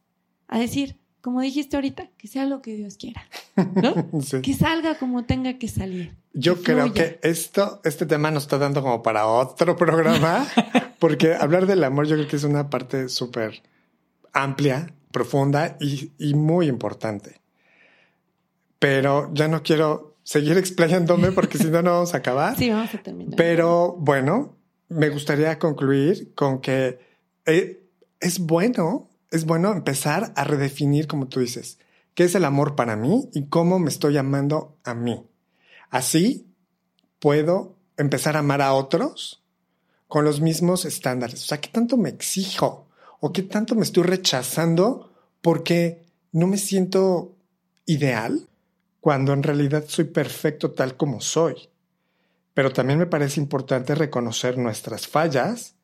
S2: A decir, como dijiste ahorita, que sea lo que Dios quiera, ¿no? (laughs) Que salga como tenga que salir.
S1: Yo creo que esto, este tema nos está dando como para otro programa, (laughs) porque hablar del amor yo creo que es una parte súper amplia, profunda y, y, muy importante. Pero ya no quiero seguir explayándome porque si no, no vamos a acabar. (laughs)
S2: Sí, vamos a terminar.
S1: Pero bueno, me gustaría concluir con que eh, es bueno es bueno empezar a redefinir, como tú dices, qué es el amor para mí y cómo me estoy amando a mí. Así puedo empezar a amar a otros con los mismos estándares. O sea, ¿qué tanto me exijo? ¿O qué tanto me estoy rechazando porque no me siento ideal cuando en realidad soy perfecto tal como soy? Pero también me parece importante reconocer nuestras fallas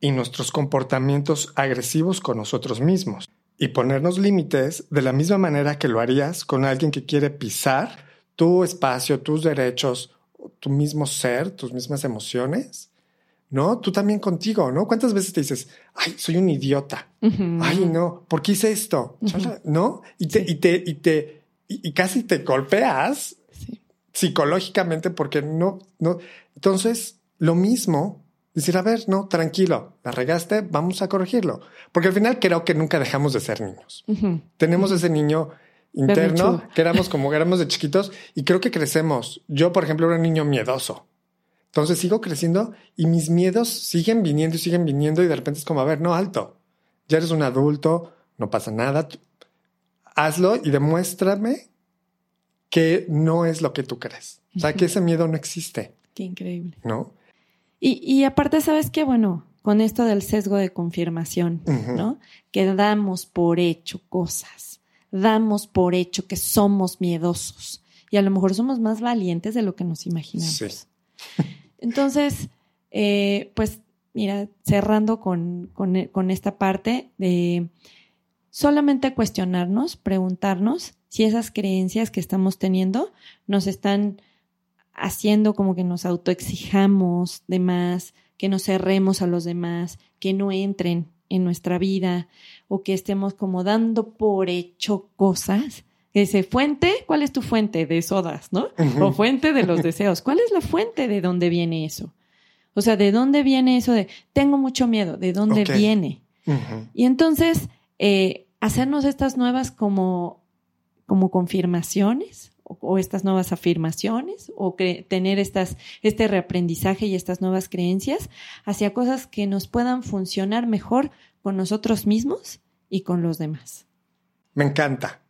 S1: y nuestros comportamientos agresivos con nosotros mismos y ponernos límites de la misma manera que lo harías con alguien que quiere pisar tu espacio, tus derechos, tu mismo ser, tus mismas emociones. ¿No? Tú también contigo, ¿no? ¿Cuántas veces te dices, ay, soy un idiota? Ay, no, ¿por qué hice esto? ¿No? Y te, y te, y te, y, casi te golpeas psicológicamente porque no, no. Entonces, lo mismo Decir, a ver, no, tranquilo, la regaste, vamos a corregirlo. Porque al final creo que nunca dejamos de ser niños. Tenemos ese niño interno que éramos como éramos de chiquitos y creo que crecemos. Yo, por ejemplo, era un niño miedoso. Entonces sigo creciendo y mis miedos siguen viniendo y siguen viniendo y de repente es como, a ver, no, alto. Ya eres un adulto, no pasa nada. Hazlo y demuéstrame que no es lo que tú crees. O sea, que ese miedo no existe.
S2: Qué increíble.
S1: ¿No?
S2: Y, aparte, ¿sabes qué? Bueno, con esto del sesgo de confirmación, ¿no? Que damos por hecho cosas, damos por hecho que somos miedosos y a lo mejor somos más valientes de lo que nos imaginamos. (laughs) Entonces, eh, pues mira, cerrando con, con, con esta parte de solamente cuestionarnos, preguntarnos si esas creencias que estamos teniendo nos están haciendo como que nos autoexijamos de más, que nos cerremos a los demás, que no entren en nuestra vida o que estemos como dando por hecho cosas. Ese fuente, ¿cuál es tu fuente de sodas, no? O fuente de los (laughs) deseos. ¿Cuál es la fuente de dónde viene eso? O sea, ¿de dónde viene eso de tengo mucho miedo? ¿De dónde viene? Y entonces, eh, hacernos estas nuevas como, como confirmaciones o, estas nuevas afirmaciones o tener estas, este reaprendizaje y estas nuevas creencias hacia cosas que nos puedan funcionar mejor con nosotros mismos y con los demás.
S1: Me encanta.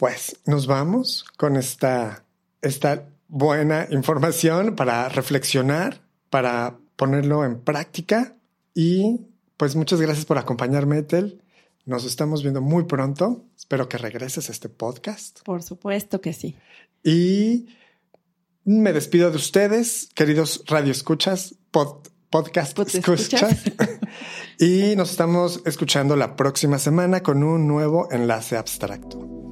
S1: Pues nos vamos con esta, esta buena información para reflexionar, para ponerlo en práctica y pues muchas gracias por acompañarme, Etel. Nos estamos viendo muy pronto. Espero que regreses a este podcast.
S2: Por supuesto que sí.
S1: Y me despido de ustedes, queridos radioescuchas, podcast escuchas. (laughs) y nos estamos escuchando la próxima semana con un nuevo enlace abstracto.